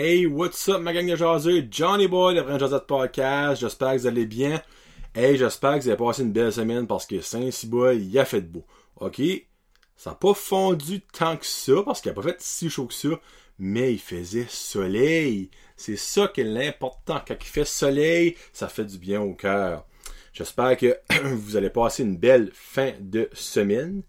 Hey, what's up, ma gang de jaseux? Johnny Boy, le Vrai Josette Podcast. J'espère que vous allez bien. Hey, j'espère que vous avez passé une belle semaine parce que Saint-Cyboy, il a fait beau. OK? Ça n'a pas fondu tant que ça parce qu'il n'a pas fait si chaud que ça, mais il faisait soleil. C'est ça qui est l'important. Quand il fait soleil, ça fait du bien au cœur. J'espère que vous allez passer une belle fin de semaine.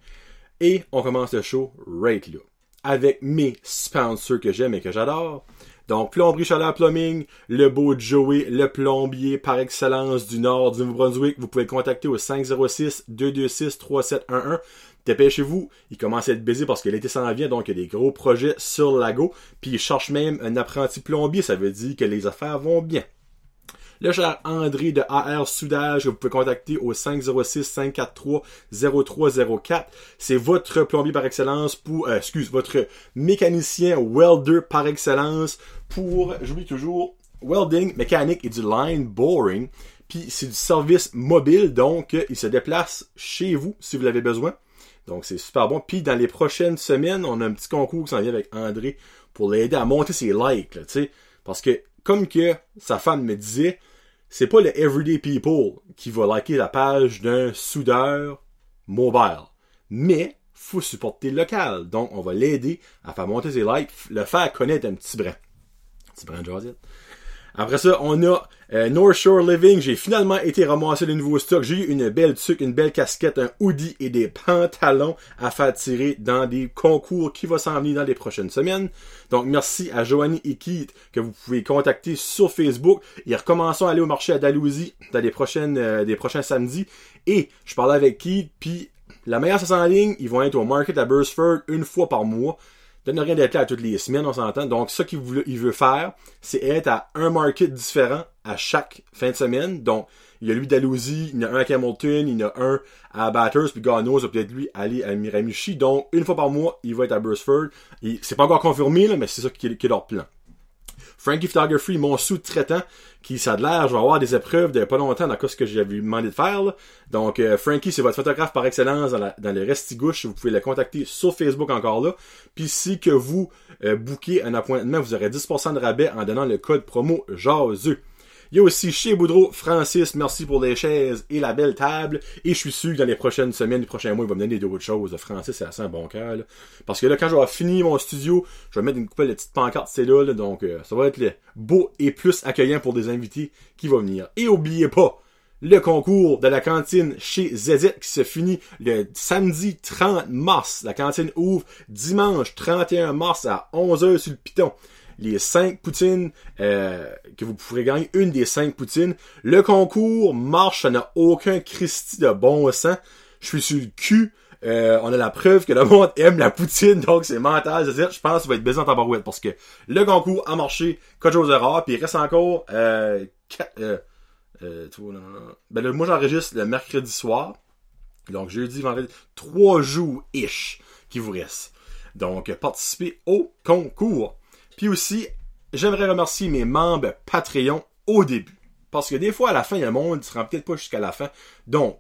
Et on commence le show right là. Avec mes sponsors que j'aime et que j'adore. Donc, Plomberie Chaleur Plumbing, le beau Joey, le plombier par excellence du nord du Nouveau-Brunswick. Vous pouvez le contacter au 506-226-3711. Dépêchez-vous, il commence à être baisé parce que l'été s'en vient, donc il y a des gros projets sur le lago. Puis il cherche même un apprenti plombier, ça veut dire que les affaires vont bien. Le cher André de AR Soudage, vous pouvez contacter au 506-543-0304. C'est votre plombier par excellence pour, euh, excuse, votre mécanicien welder par excellence pour, j'oublie toujours, welding, mécanique et du line boring. Puis c'est du service mobile, donc il se déplace chez vous si vous l'avez besoin. Donc c'est super bon. Puis dans les prochaines semaines, on a un petit concours qui s'en vient avec André pour l'aider à monter ses likes, tu sais. Parce que comme que sa femme me disait, c'est pas le everyday people qui va liker la page d'un soudeur mobile. Mais, faut supporter le local. Donc, on va l'aider à faire monter ses likes, le faire connaître un petit brin. Un petit brin de. Après ça, on a euh, North Shore Living. J'ai finalement été ramasser le nouveau stock. J'ai eu une belle tuque, une belle casquette, un hoodie et des pantalons à faire tirer dans des concours qui vont s'en venir dans les prochaines semaines. Donc, merci à Joanie et Keith que vous pouvez contacter sur Facebook. Et recommençons à aller au marché à Dalhousie dans les prochaines, euh, des prochains samedis. Et je parlais avec Keith, puis la meilleure c'est en ligne, ils vont être au market à Burstford une fois par mois donne rien d'être là toutes les semaines, on s'entend. Donc, ce qu'il veut, il veut faire, c'est être à un market différent à chaque fin de semaine. Donc, il y a lui d'Alousie, il y en a un à Hamilton, il y en a un à Batters, puis Gano, va peut-être lui aller à Miramichi. Donc, une fois par mois, il va être à Burstford. C'est pas encore confirmé, là, mais c'est ça qui est, leur plan. Frankie Photography, mon sous-traitant, qui ça a l'air, je vais avoir des épreuves de pas longtemps dans ce que j'avais demandé de faire. Donc euh, Frankie, c'est votre photographe par excellence dans, la, dans le Restigouche. Vous pouvez le contacter sur Facebook encore là. Puis si que vous euh, un appointement, vous aurez 10% de rabais en donnant le code promo JASEU. Il y a aussi chez Boudreau, Francis, merci pour les chaises et la belle table. Et je suis sûr que dans les prochaines semaines, les prochains mois, il va me donner d'autres choses. Francis, c'est assez un bon cœur. Parce que là, quand je vais finir mon studio, je vais mettre une couple de petites pancartes, c'est là, Donc, euh, ça va être beau et plus accueillant pour des invités qui vont venir. Et oubliez pas, le concours de la cantine chez ZZ qui se finit le samedi 30 mars. La cantine ouvre dimanche 31 mars à 11h sur le piton les cinq poutines euh, que vous pourrez gagner, une des cinq poutines. Le concours marche, ça n'a aucun Christie de bon sens. Je suis sur le cul. Euh, on a la preuve que le monde aime la poutine, donc c'est mental. Je, je pense qu'il va être baisé en tabarouette parce que le concours a marché, chose de rare, puis il reste encore euh, euh, euh, Ben, le, moi j'enregistre le mercredi soir. Donc jeudi, vendredi, trois jours ish qui vous restent. Donc participez au concours. Puis aussi, j'aimerais remercier mes membres Patreon au début. Parce que des fois, à la fin, il y a un monde qui se rend peut-être pas jusqu'à la fin. Donc,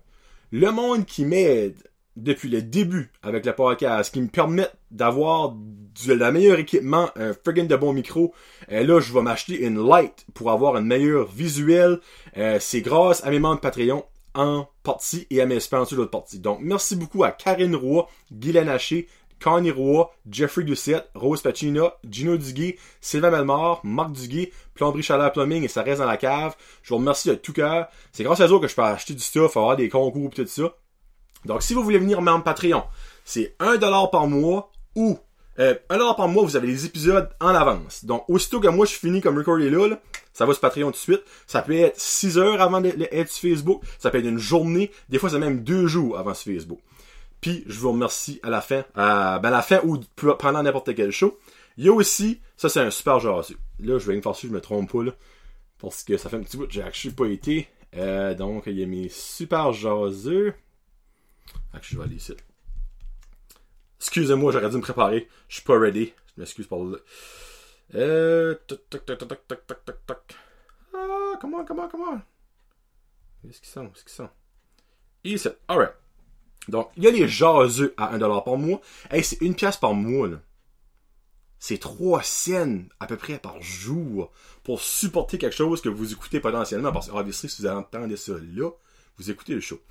le monde qui m'aide depuis le début avec le podcast, qui me permet d'avoir du meilleur équipement, un friggin' de bon micro. Euh, là, je vais m'acheter une light pour avoir un meilleur visuel. Euh, c'est grâce à mes membres Patreon en partie et à mes sponsors l'autre partie. Donc, merci beaucoup à Karine Roy, Guylaine Haché, Connie Roy, Jeffrey Doucette, Rose Pacina, Gino Duguay, Sylvain Melmar, Marc Duguay, Plomberie Chaleur Plumbing et ça reste dans la cave. Je vous remercie de tout cœur. C'est grâce à eux que je peux acheter du stuff, avoir des concours et tout ça. Donc, si vous voulez venir membre Patreon, c'est 1$ par mois ou euh, 1$ par mois, vous avez les épisodes en avance. Donc, aussitôt que moi je finis comme recorder là, là, ça va sur Patreon tout de suite. Ça peut être 6 heures avant d'être sur Facebook. Ça peut être une journée. Des fois, c'est même deux jours avant sur Facebook. Puis je vous remercie à la fin, ben à la fin ou pendant n'importe quel show. Il y a aussi, ça c'est un super jaseux. Là, je vais me faire si je me trompe pas là. Parce que ça fait un petit bout que j'ai actually pas été. Euh, donc, il y a mes super jaseux. je vais aller ici. Excusez-moi, j'aurais dû me préparer. Je suis pas ready. Je m'excuse pour le. Euh. Toc, toc, toc, toc, toc, toc. Ah, comment, comment, comment? Qu'est-ce qu'ils sont? Qu'est-ce qu'ils sont? Ici. Alright. Donc, il y a les jaseux à 1$ par mois. Hey, c'est une pièce par mois, là. C'est trois scènes à peu près par jour pour supporter quelque chose que vous écoutez potentiellement. Parce que, obviously, si vous entendez ça là, vous écoutez le show.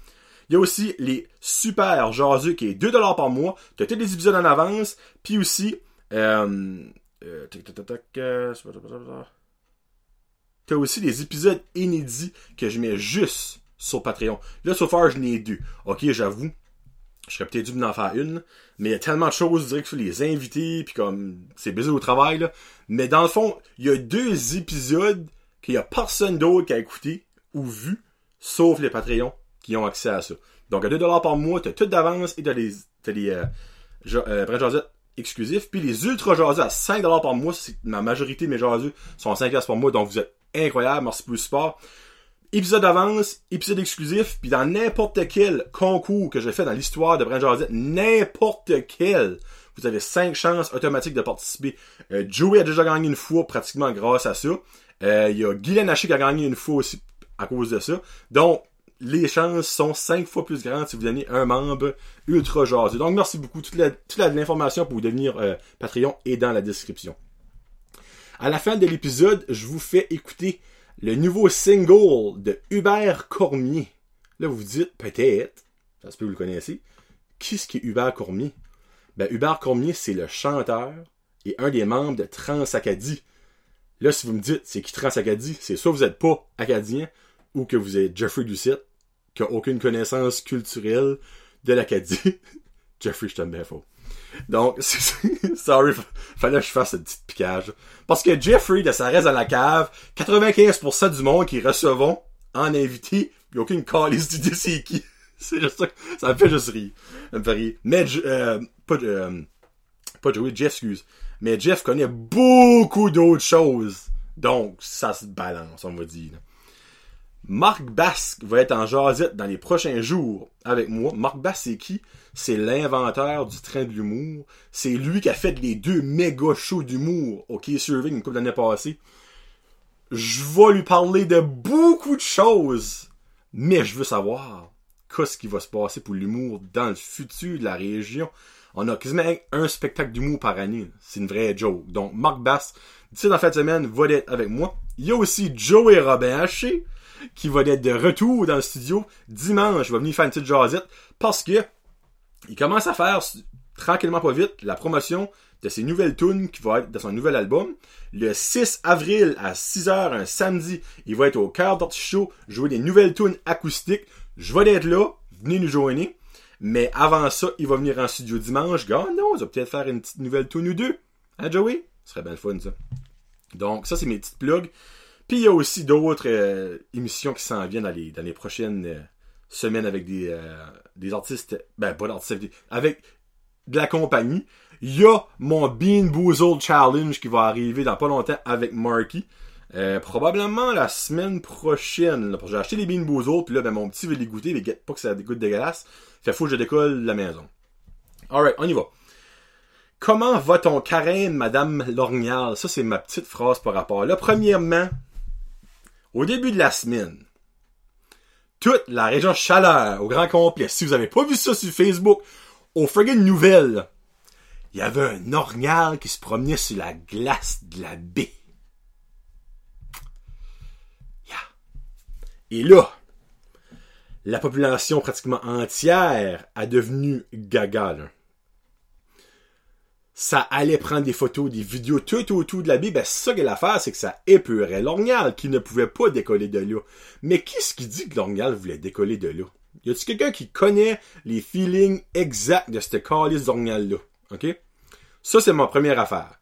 Il y a aussi les super jaseux qui est 2$ par mois. Tu as tous les épisodes en avance. Puis aussi, euh, euh, euh tu as aussi des épisodes inédits que je mets juste sur Patreon. Là, so far, je n'ai deux. Ok, j'avoue, je serais peut-être dû m'en faire une, mais il y a tellement de choses, dirais que les invités, puis comme, c'est bizarre au travail, là. Mais dans le fond, il y a deux épisodes qu'il y a personne d'autre qui a écouté ou vu, sauf les Patreons qui ont accès à ça. Donc, à 2$ par mois, t'as tout d'avance et t'as les, t'as les, euh, euh, exclusifs. Puis les ultra jaseux à 5$ par mois, c'est ma majorité de mes jaseux sont à 5$ par mois, donc vous êtes incroyable, merci pour le support épisode d'avance, épisode exclusif, puis dans n'importe quel concours que j'ai fait dans l'histoire de Brand Jazette, n'importe quel, vous avez cinq chances automatiques de participer. Euh, Joey a déjà gagné une fois pratiquement grâce à ça. Euh, il y a Guylaine Haché qui a gagné une fois aussi à cause de ça. Donc, les chances sont cinq fois plus grandes si vous donnez un membre ultra jaseux. Donc, merci beaucoup. Toute, l'information pour devenir euh, Patreon est dans la description. À la fin de l'épisode, je vous fais écouter le nouveau single de Hubert Cormier. Là, vous vous dites, peut-être, ça se peut que vous le connaissez, qui ce qui est Hubert Cormier? Ben, Hubert Cormier, c'est le chanteur et un des membres de Transacadie. Là, si vous me dites, c'est qui Transacadie? C'est soit vous n'êtes pas acadien ou que vous êtes Jeffrey Doucette, qui a aucune connaissance culturelle de l'Acadie. Jeffrey, je t'aime bien faux. Donc, sorry, fallait que je fasse ce petit piquage. Parce que Jeffrey, de sa reste dans la cave, 95% du monde qui recevons en invité, il a aucune calice d'idée c'est qui? C'est juste ça, ça me fait juste rire. Ça me fait rire. Mais, euh, pas, euh, pas Jeff, excuse. Mais Jeff connaît beaucoup d'autres choses. Donc, ça se balance, on va dire. Marc Basque va être en jasette dans les prochains jours avec moi. Marc Basque, c'est qui? C'est l'inventeur du train de l'humour. C'est lui qui a fait les deux méga shows d'humour au Key Survey une couple d'années passées. Je vais lui parler de beaucoup de choses, mais je veux savoir qu'est-ce qui va se passer pour l'humour dans le futur de la région. On a quasiment un spectacle d'humour par année. C'est une vraie joke. Donc, Marc Bass, d'ici dans la fin de semaine, va être avec moi. Il y a aussi Joey Robin Haché qui va être de retour dans le studio dimanche. Je vais venir faire une petite jasette parce que il commence à faire tranquillement pas vite la promotion de ses nouvelles tunes qui va être dans son nouvel album. Le 6 avril à 6h un samedi, il va être au cœur Show jouer des nouvelles tunes acoustiques. Je vais être là, venez nous joindre. Mais avant ça, il va venir en studio dimanche. Gars, non, on va peut-être faire une petite nouvelle tune ou deux. Hein, Joey? Ce serait bien le fun, ça. Donc, ça, c'est mes petites plugs. Puis il y a aussi d'autres euh, émissions qui s'en viennent dans les, prochaines euh, semaines avec des, euh, des artistes, ben pas d'artistes, avec de la compagnie. Il y a mon Bean Boozled Challenge qui va arriver dans pas longtemps avec Marky. probablement la semaine prochaine. J'ai acheté les Bean Boozled, puis là, ben, mon petit veut les goûter, mais pas que ça goûte dégueulasse. Fait faut que je décolle la maison. Alright, on y va. Comment va ton carême, Madame Lorgnal? Ça, c'est ma petite phrase par rapport. Là, premièrement, au début de la semaine, toute la région Chaleur, au grand complet, si vous avez pas vu ça sur Facebook, au friggin' nouvelle, il y avait un orignal qui se promenait sur la glace de la baie. Et là, la population pratiquement entière a devenu gaga. Ça allait prendre des photos, des vidéos tout autour de la baie, ben ça que l'affaire, c'est que ça épeurait l'orgnal qui ne pouvait pas décoller de là. Mais qu'est-ce qui dit que l'orgnal voulait décoller de là? Y a-t-il quelqu'un qui connaît les feelings exacts de cette calice d'orgnal-là? OK? Ça, c'est ma première affaire.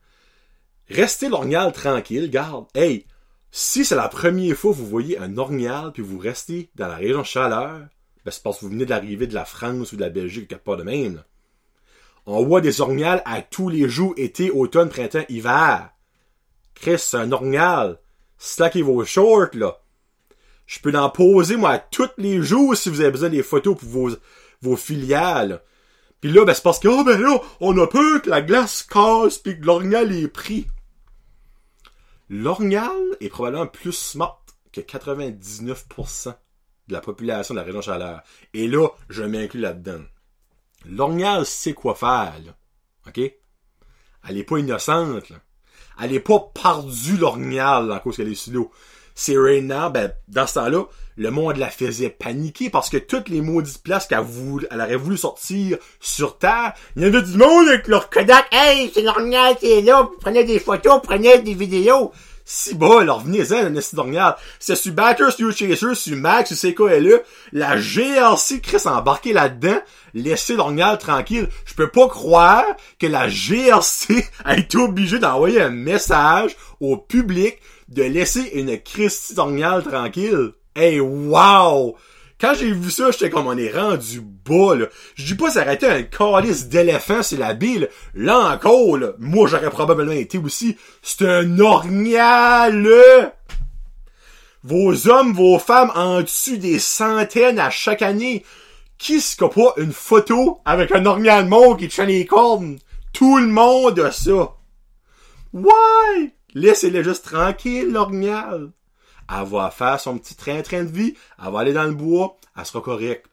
Restez l'orgnal tranquille, garde. Hey, si c'est la première fois que vous voyez un orgnal puis vous restez dans la région chaleur, ben c'est parce que vous venez d'arriver de la France ou de la Belgique, quelque part de même. On voit des orgnales à tous les jours, été, automne, printemps, hiver. Chris, c'est un orgnal. Slackez vos shorts, là. Je peux en poser, moi, tous les jours si vous avez besoin des photos pour vos, vos filiales. Puis là, ben, c'est parce que, oh, ben là, on a peur que la glace casse pis que l'orgnal est pris. L'orgnal est probablement plus smart que 99% de la population de la région chaleur. Et là, je m'inclus là-dedans. L'orgnal sait quoi faire. OK? Elle est pas innocente, là. Elle est pas perdue l'orignal à cause qu'elle est sous l'eau. C'est Raina, ben, dans ce temps-là, le monde la faisait paniquer parce que toutes les maudites places qu'elle elle aurait voulu sortir sur Terre, il y en a du monde avec leur Kodak. Hey, c'est l'orignal qui est là. Prenez des photos, prenez des vidéos. Si bas, alors venez-en, un esti d'orignal. C'est sur Batters, sur Chaser, sur Max, sur là. La GRC, Chris, embarqué là-dedans. Laissez l'orignal tranquille. Je peux pas croire que la GRC a été obligée d'envoyer un message au public de laisser une Christie d'orignal tranquille. Hey, wow! Quand j'ai vu ça, j'étais comme on est rendu bas, là. Je dis pas été un calice d'éléphant sur la bille. Là encore, là, moi j'aurais probablement été aussi. C'est un là. Vos hommes, vos femmes en dessus des centaines à chaque année. Qui se pas une photo avec un orignal mort qui tient les cornes? Tout le monde a ça. Why? Laissez-le juste tranquille, l'orignal elle va faire son petit train-train de vie, elle va aller dans le bois, elle sera correcte.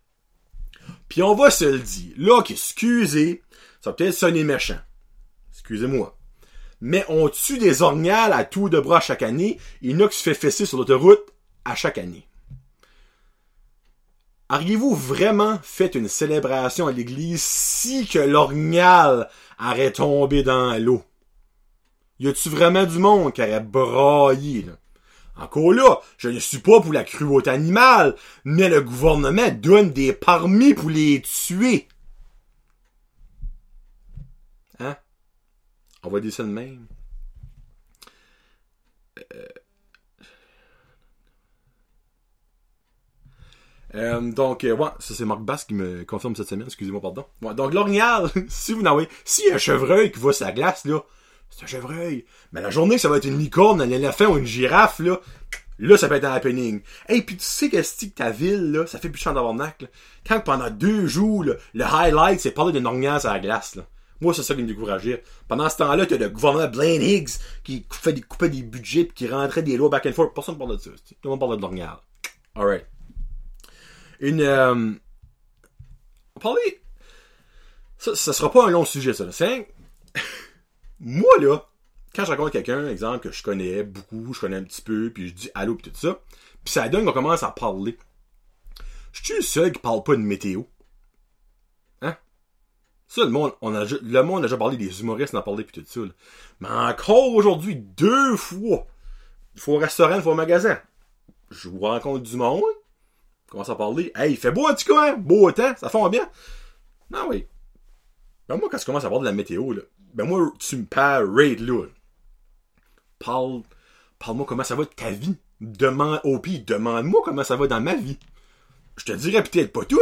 Puis on va se le dire, là, excusez, ça peut-être sonner méchant. Excusez-moi. Mais on tue des orignales à tout de bras chaque année, il y en a qui se fait fesser sur l'autoroute à chaque année. Auriez-vous vraiment fait une célébration à l'église si que l'orignal aurait tombé dans l'eau? Y a-tu vraiment du monde qui aurait braillé, là? Encore là, je ne suis pas pour la cruauté animale, mais le gouvernement donne des permis pour les tuer. Hein? On va dire ça de même. Euh... Euh, donc, euh, ouais, ça c'est Marc Bass qui me confirme cette semaine, excusez-moi, pardon. Ouais, donc, l'orignal, si vous n'avez, si un chevreuil qui va la glace, là, c'est un chevreuil. Mais la journée ça va être une licorne, un éléphant ou une girafe, là, là, ça peut être un happening. Hey, puis tu sais que que ta ville, là, ça fait plus d'avoir là. Quand pendant deux jours, là, le highlight, c'est parler de orgnage à la glace, là. Moi, c'est ça qui me décourageait. Pendant ce temps-là, t'as le gouvernement Blaine Higgs qui coupait des, des budgets pis qui rentrait des lois back and forth. Personne ne parle de ça. Tout le monde parle de l'orgnage. Alright. Une, euh, parler, ça, ça sera pas un long sujet, ça. C'est moi, là, quand je rencontre quelqu'un, exemple, que je connais beaucoup, je connais un petit peu, puis je dis allô pis tout ça, puis ça donne qu'on commence à parler. Je suis le seul qui parle pas de météo. Hein? Ça, le monde, on a, le monde a déjà parlé des humoristes, on a parlé pis tout ça, Mais encore aujourd'hui, deux fois, il faut au restaurant, il faut au magasin. Je vous rencontre du monde, commence à parler. Hey, il fait beau en tout cas, hein? Beau temps, ça fond bien. Non, oui. Ben moi, quand je commence à parler de la météo, là, ben moi, tu me parles raid là. Parle, parle-moi comment ça va de ta vie. Demande, au pire, demande-moi comment ça va dans ma vie. Je te dirais peut-être pas tout,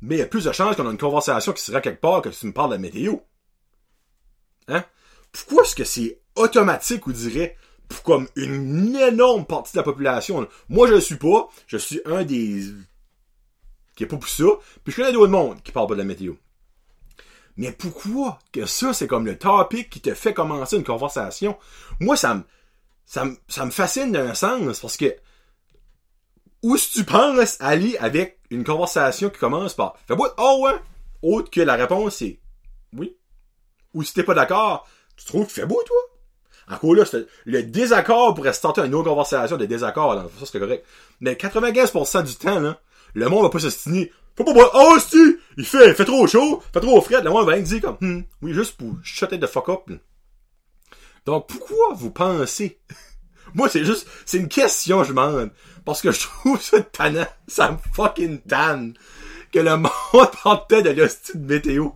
mais il y a plus de chances qu'on a une conversation qui sera quelque part que tu me parles de la météo. Hein? Pourquoi est-ce que c'est automatique, ou dirait, pour comme une énorme partie de la population? Moi, je le suis pas. Je suis un des... qui est pas pour ça. Puis je connais d'autres monde qui parlent pas de la météo. Mais pourquoi que ça, c'est comme le topic qui te fait commencer une conversation? Moi, ça me, ça me, ça fascine d'un sens parce que où que tu penses aller avec une conversation qui commence par Fais beau, oh ouais, autre que la réponse c'est oui. Ou si t'es pas d'accord, tu trouves que fait beau, toi? Encore là, le désaccord pourrait se tenter une autre conversation de désaccord, ça c'est correct. Mais 95% du temps, là, le monde va pas se signer. Faut pas boire. Oh, si! Il fait, fait trop chaud, fait trop frais. Le monde va dire comme, hmm, oui, juste pour chuter de fuck up. Donc, pourquoi vous pensez? Moi, c'est juste, c'est une question, je demande. Parce que je trouve ça tannant. Ça me fucking tanne. Que le monde parle de l'hostie de météo.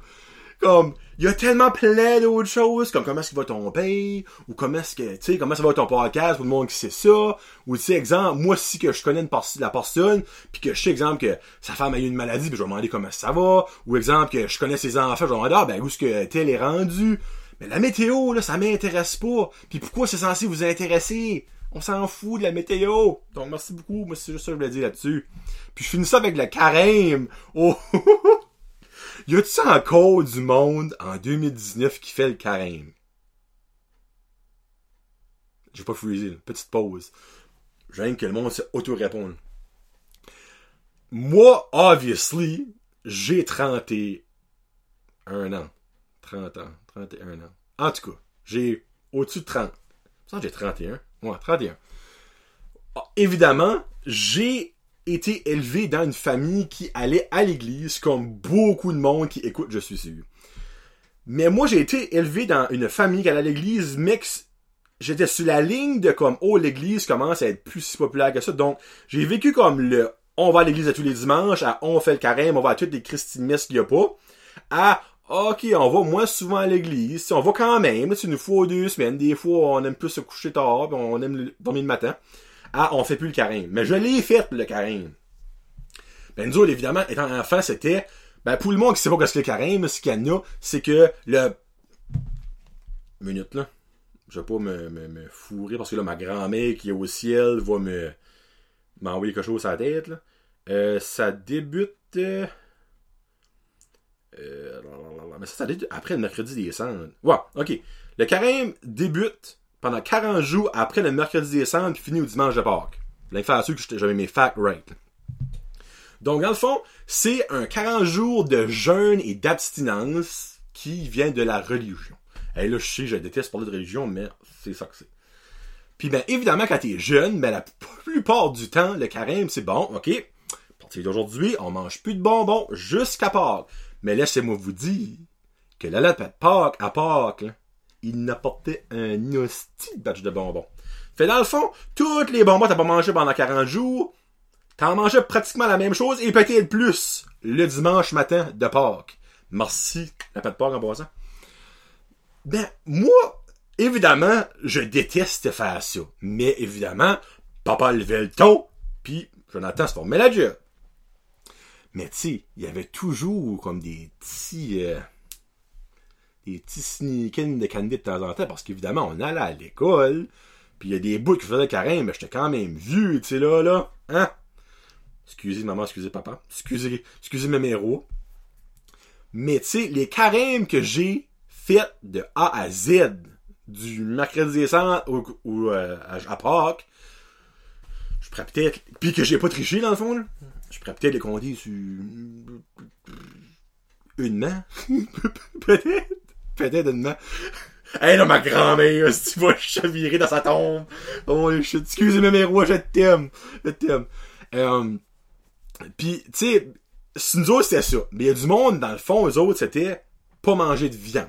Comme, il y a tellement plein d'autres choses, comme comment est-ce qu'il va ton pays, ou comment est-ce que, tu sais, comment ça va ton podcast, ou le monde qui sait ça, ou tu sais, exemple, moi si que je connais une la personne, puis que je sais, exemple, que sa femme a eu une maladie, puis je vais demander comment ça va, ou exemple, que je connais ses enfants, je vais demander, ah, ben, où est-ce que tel est rendu? Mais la météo, là, ça m'intéresse pas. Puis pourquoi c'est censé vous intéresser? On s'en fout de la météo. Donc, merci beaucoup. Moi, c'est juste ça que je voulais dire là-dessus. Puis je finis ça avec le carême. Oh! Y a-tu encore du monde en 2019 qui fait le carême? J'ai pas freezé, petite pause. J'aime que le monde s'auto-répondre. Moi, obviously, j'ai 31 ans. 30 ans, 31 ans. En tout cas, j'ai au-dessus de 30. Ça, j'ai 31. Ouais, 31. Ah, évidemment, j'ai été élevé dans une famille qui allait à l'église, comme beaucoup de monde qui écoute, je suis sûr. Mais moi, j'ai été élevé dans une famille qui allait à l'église, mais j'étais sur la ligne de comme, oh, l'église commence à être plus si populaire que ça. Donc, j'ai vécu comme le, on va à l'église à tous les dimanches, à on fait le carême, on va à toutes les christinesses qu'il y a pas, à, ok, on va moins souvent à l'église, on va quand même, c'est une fois ou deux semaines, des fois on aime plus se coucher tard, on aime dormir le matin, à on fait plus le carême. Mais je l'ai fait, le carême. Ben, nous évidemment, étant enfant, c'était, ben, pour le monde qui sait pas ce que le carême, ce qu'il y en a, c'est que le, minute, là. Je vais pas me, me, me fourrer parce que là, ma grand-mère qui est au ciel va me, m'envoyer quelque chose à la tête, là. Euh, ça débute, euh, euh, mais ça, ça débute après le mercredi des cendres. Ouais, ok. Le carême débute pendant 40 jours après le mercredi des cendres puis finit au dimanche de Pâques. L'inflation que j'avais mes facts right. Donc, dans le fond, c'est un 40 jours de jeûne et d'abstinence qui vient de la religion. Et là, je sais, je déteste parler de religion, mais c'est ça que c'est. Puis, ben, évidemment, quand t'es jeune, ben, la plupart du temps, le carême, c'est bon, ok? À partir d'aujourd'hui, on mange plus de bonbons jusqu'à Pâques. Mais laissez-moi vous dire que la lettre de Pâques, à Pâques, là, il n'apportait un hostie batch de bonbons. Fait dans le fond, toutes les bonbons t'as pas mangé pendant 40 jours, t'en mangeais pratiquement la même chose et peut-être plus le dimanche matin de Pâques. Merci, la pâte de Pâques en passant. Ben, moi, évidemment, je déteste faire ça. Mais évidemment, papa levait le ton, puis Jonathan se formait la job. Mais tu sais, il y avait toujours comme des petits... Euh, des petits sneakings de candy de temps en temps, parce qu'évidemment, on allait à l'école, puis il y a des bouts qui faisaient carême, mais j'étais quand même vieux, tu sais, là, là. Hein? Excusez maman, excusez papa. Excusez, excusez mes méros. Mais tu sais, les carèmes que j'ai fait de A à Z, du mercredi décembre ou, euh, à, Pâques, je pourrais peut-être. Puis que j'ai pas triché dans le fond, là. Je pourrais peut-être les compter sur. Une main. peut-être. Peut-être une main. Hey là, ma grand-mère, si tu vas chavirer dans sa tombe. Oh shit, excusez-moi mes rois, je t'aime. Je t'aime. Euh, Pis, tu sais, nous autres, c'était ça. Mais il y a du monde, dans le fond, eux autres, c'était pas manger de viande.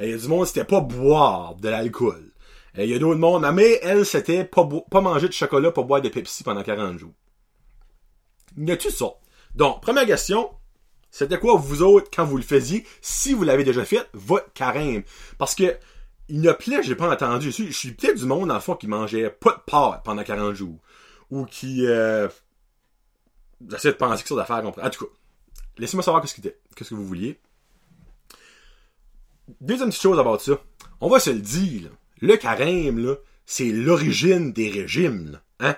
Il y a du monde, c'était pas boire de l'alcool. Il y a d'autres monde, mais elle, c'était pas, pas manger de chocolat, pas boire de Pepsi pendant 40 jours. Il y a tout ça? Donc, première question, c'était quoi vous autres quand vous le faisiez, si vous l'avez déjà fait, votre carême? Parce que, il y a plein, j'ai pas entendu. Je suis peut-être du monde, dans le fond, qui mangeait pas de pâtes pendant 40 jours. Ou qui, euh, j'essaie de penser que ça d'affaires. En tout cas, laissez-moi savoir ce que, qu'est-ce que vous vouliez. Deuxième petite chose à ça. On va se le dire, Le carême, là, c'est l'origine des régimes, hein?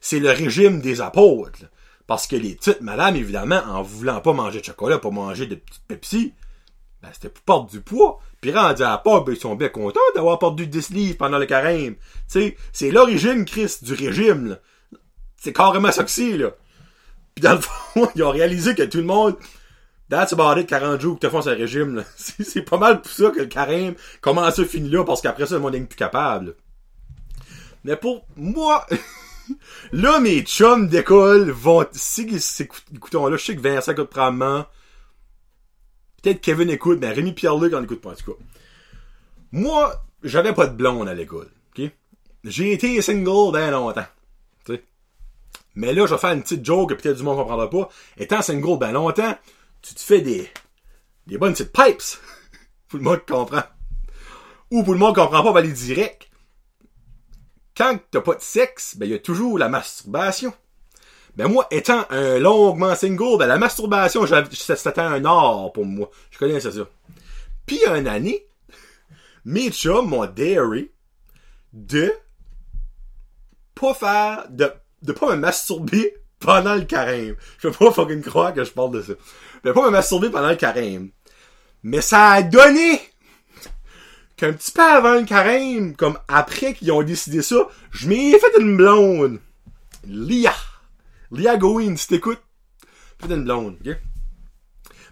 C'est le régime des apôtres, Parce que les petites madames, évidemment, en voulant pas manger de chocolat, pas manger de petites Pepsi, ben, c'était pour perdre du poids. Puis rendu à la ben, ils sont bien contents d'avoir perdu 10 livres pendant le carême. Tu c'est l'origine, Christ, du régime, C'est carrément ça que là. Puis dans le fond, ils ont réalisé que tout le monde, that's about it, 40 jours que te font ce régime, C'est pas mal pour ça que le carême commence à finir là, parce qu'après ça, le monde n'est plus capable. Mais pour moi, là, mes chums d'école vont, si écoutons là, je sais que Vincent écoute probablement, peut-être Kevin écoute, mais Rémi Pierre-Luc en écoute pas, en tout cas. Moi, j'avais pas de blonde à l'école? J'ai été single bien longtemps. Mais là, je vais faire une petite joke que peut-être du monde comprendra pas. Étant single ben longtemps, tu te fais des, des bonnes petites pipes. pour le monde comprend. Ou pour le monde qui comprend pas, on va aller direct. Quand t'as pas de sexe, ben, y a toujours la masturbation. Ben, moi, étant un longuement single, ben, la masturbation, c'était un art pour moi. Je connais ça. Puis, il y année, mes chums m'ont dairy de pas faire de de pas me masturber pendant le carême. Je peux pas fucking croire que je parle de ça. De pas me masturber pendant le carême. Mais ça a donné qu'un petit peu avant le carême, comme après qu'ils ont décidé ça, je m'ai fait une blonde. Lia. Lia Goin, si t'écoutes? Fait une blonde, ok?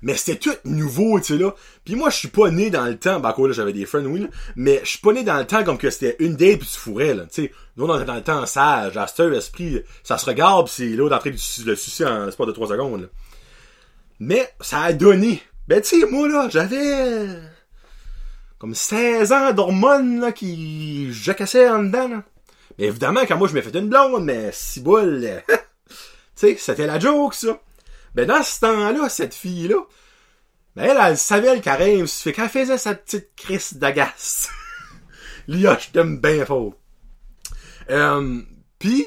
Mais c'était tout nouveau, tu sais, là. Puis moi, je suis pas né dans le temps, bah quoi, là, j'avais des friends, oui, là. Mais je suis pas né dans le temps comme que c'était une date puis tu fourrais, là. Tu sais, nous, on était dans le temps sage, à esprit, ça se regarde pis c'est l'autre de le sucer en l'espace de trois secondes, là. Mais, ça a donné. Ben, tu sais, moi, là, j'avais... Comme 16 ans d'hormones, là, qui jacassaient en dedans, là. Mais évidemment, quand moi, je m'ai fait une blonde, mais si boule... tu sais, c'était la joke, ça. Ben, dans ce temps-là, cette fille-là, ben, elle, elle savait le carême. Fait qu'elle faisait sa petite crise d'agace. Lia, je t'aime bien fort. Euh, Puis,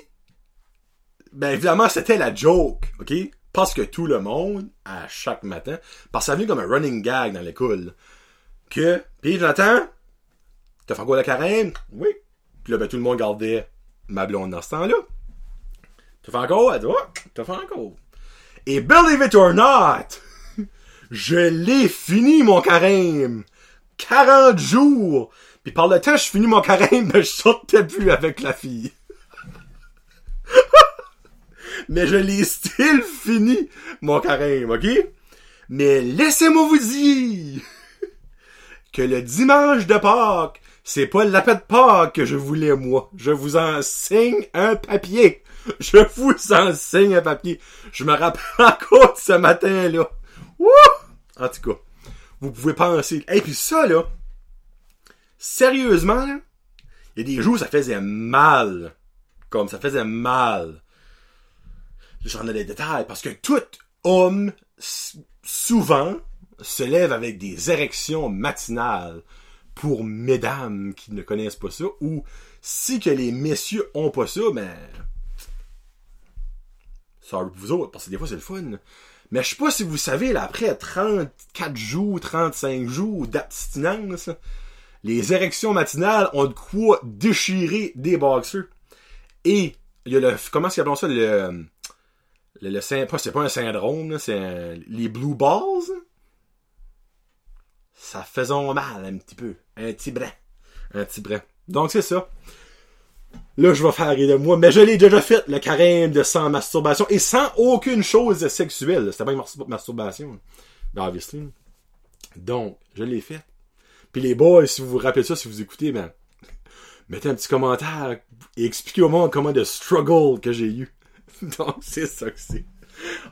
ben, évidemment, c'était la joke, OK? Parce que tout le monde, à chaque matin, parce que ça venait comme un running gag dans l'école, que, pis Jonathan, t'as fait encore la carême? Oui. Puis là, ben, tout le monde gardait ma blonde dans ce temps-là. T'as fait encore? Elle dit, t'as fait encore. Et believe it or not, je l'ai fini mon carême. 40 jours. Puis par le temps, je finis mon carême, mais je sortais plus avec la fille. mais je l'ai still fini, mon carême, ok? Mais laissez-moi vous dire que le dimanche de Pâques, c'est pas lapin de Pâques que je voulais, moi. Je vous enseigne un papier. Je vous enseigne un papier. Je me rappelle encore ce matin-là. Wouh! En tout cas, vous pouvez penser. Et puis ça, là, sérieusement, il y a des jours ça faisait mal. Comme ça faisait mal. J'en ai des détails. Parce que tout homme, souvent, se lève avec des érections matinales. Pour mesdames qui ne connaissent pas ça. Ou si que les messieurs ont pas ça, ben Sorry pour vous autres, parce que des fois c'est le fun. Mais je sais pas si vous savez, là, après 34 jours, 35 jours d'abstinence, les érections matinales ont de quoi déchirer des boxers. Et il y a le. Comment est-ce qu'ils appellent ça? Le. Le, le c'est pas un syndrome, c'est les blue balls. Ça faisait mal un petit peu. Un petit brin. Un petit brin. Donc c'est ça. Là, je vais faire rire de moi, mais je l'ai déjà fait, le carême de sans masturbation, et sans aucune chose sexuelle. C'était pas une masturbation. Ben, obviously. Donc, je l'ai fait. Puis les boys, si vous vous rappelez ça, si vous écoutez, ben, mettez un petit commentaire et expliquez au monde comment de struggle que j'ai eu. Donc, c'est ça que c'est.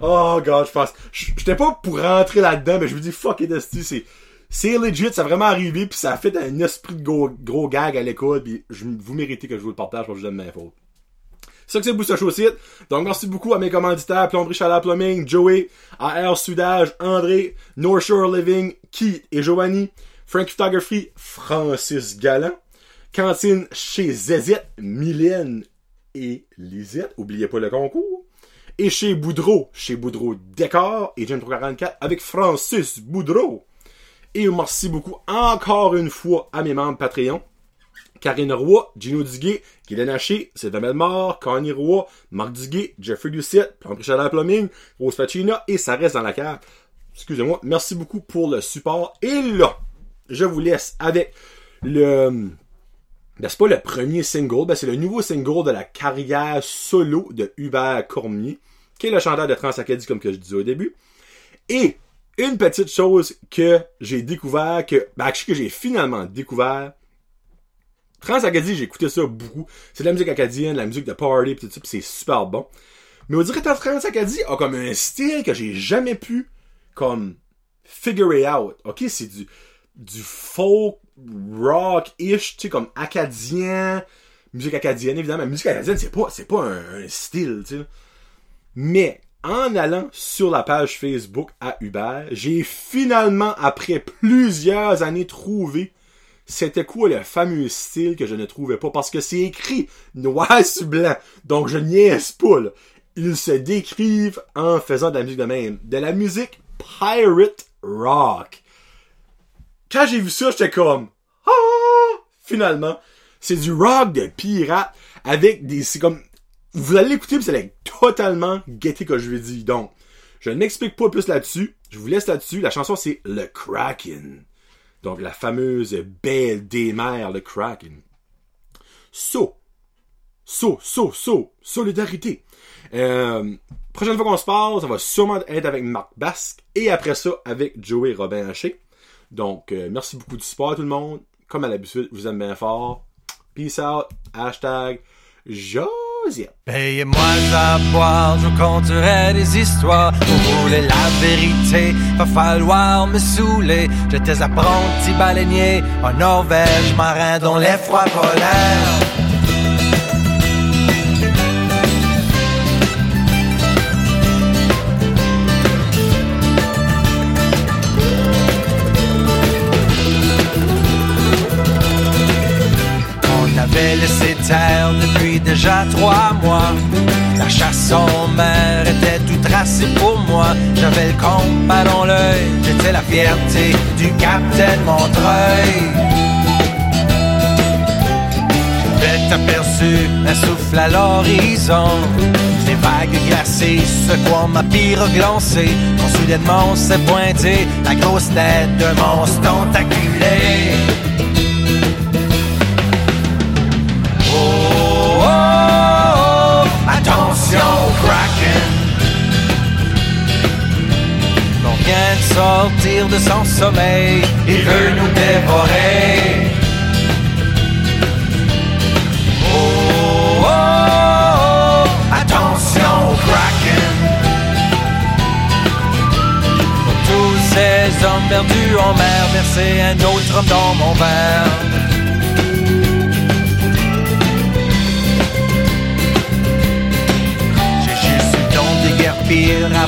Oh god, je pense. J'étais pas pour rentrer là-dedans, mais je me dis fuck it, c'est c'est legit, ça a vraiment arrivé, puis ça a fait un esprit de gros, gros gag à l'école, puis vous méritez que je vous le partage, parce que je donne ma faute. C'est ça que c'est Booster Show site. Donc, merci beaucoup à mes commanditaires, Plomberie Chaleur Plumbing, Joey, AR Sudage, André, North Shore Living, Keith et Giovanni, Frank Photography, Francis Galland, Cantine chez Zezette, Mylène et Lisette, oubliez pas le concours, et chez Boudreau, chez Boudreau Décor et Jim 344 avec Francis Boudreau. Et merci beaucoup encore une fois à mes membres Patreon. Karine Roy, Gino Duguay, Guylaine Haché, Sylvain Melmort, Connie Roy, Marc Duguay, Jeffrey Lucette, Plomberie Chaleur Plumbing, Rose Facina et ça reste dans la cave. Excusez-moi. Merci beaucoup pour le support. Et là, je vous laisse avec le... Ben, c'est pas le premier single, ben, c'est le nouveau single de la carrière solo de Hubert Cormier, qui est le chanteur de Transacadie, comme que je disais au début. Et une petite chose que j'ai découvert, que, ben, que j'ai finalement découvert. Trans-Acadie, j'ai écouté ça beaucoup. C'est de la musique acadienne, la musique de party, pis tout ça, pis c'est super bon. Mais on dirait que Trans-Acadie a comme un style que j'ai jamais pu, comme, figure it out. Ok, c'est du, du folk, rock-ish, tu sais, comme acadien, musique acadienne, évidemment. musique acadienne, c'est pas, c'est pas un style, tu sais. Mais, en allant sur la page Facebook à Hubert, j'ai finalement, après plusieurs années, trouvé c'était quoi le fameux style que je ne trouvais pas parce que c'est écrit noir sur blanc. Donc je niaise pas. Là. Ils se décrivent en faisant de la musique de même. De la musique pirate rock. Quand j'ai vu ça, j'étais comme ah! Finalement, c'est du rock de pirate avec des c'est comme vous allez l'écouter, allez totalement guetter que je vais dire. Donc, je n'explique pas plus là-dessus. Je vous laisse là-dessus. La chanson, c'est Le Kraken. Donc, la fameuse belle des le Kraken. So, So, so, so, solidarité. Euh, prochaine fois qu'on se parle, ça va sûrement être avec Marc Basque et après ça avec Joey Robin Haché. Donc, euh, merci beaucoup du support tout le monde. Comme à l'habitude, je vous aime bien fort. Peace out. Hashtag Josiane. Payez-moi à boire, je vous conterai des histoires. Vous voulez la vérité, va falloir me saouler. J'étais apprenti baleinier en Norvège, marin dans les froids polaires. On avait laissé terre depuis déjà trois mois. La chasse en mer était tout tracée pour moi. J'avais le compas dans l'œil, j'étais la fierté du capitaine Montreuil. J'avais aperçu un souffle à l'horizon. Les vagues glacées secouant ma pire glancée. Quand soudainement s'est pointée la grosse tête d'un monstre tentaculé. De son sommeil, il veut nous dévorer. Oh, oh, oh, attention au Kraken. Pour tous ces hommes perdus en mer, verser un autre homme dans mon verre.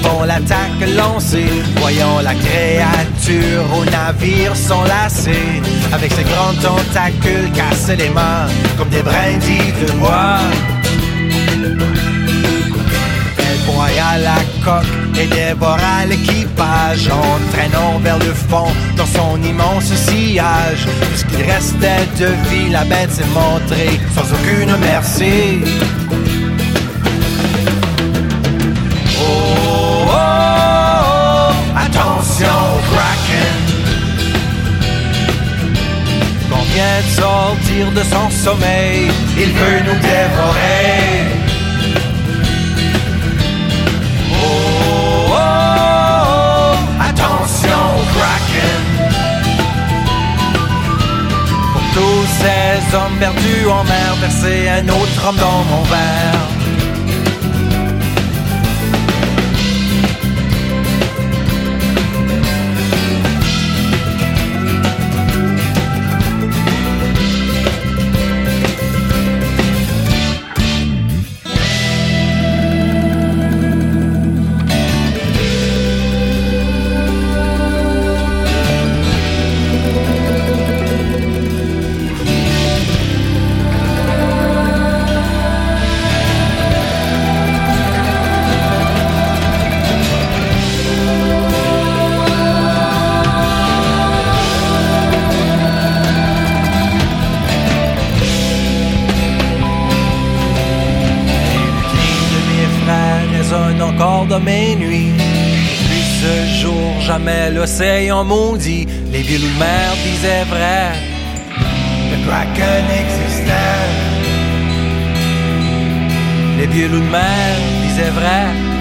Avant l'attaque lancée. Voyant la créature au navire s'enlacer. Avec ses grands tentacules casser les mains comme des brindilles de bois. Elle broya la coque et dévora l'équipage en traînant vers le fond dans son immense sillage. Tout ce qu'il restait de vie, la bête s'est montrée sans aucune merci. Sortir de son sommeil, il veut nous dévorer. Oh, oh, oh, attention Kraken. Pour tous ces hommes perdus en mer, verser un autre homme dans mon verre. L'océan maudit. Les vieux loups de mer disaient vrai. Le Kraken existait. Les vieux loups de mer disaient vrai.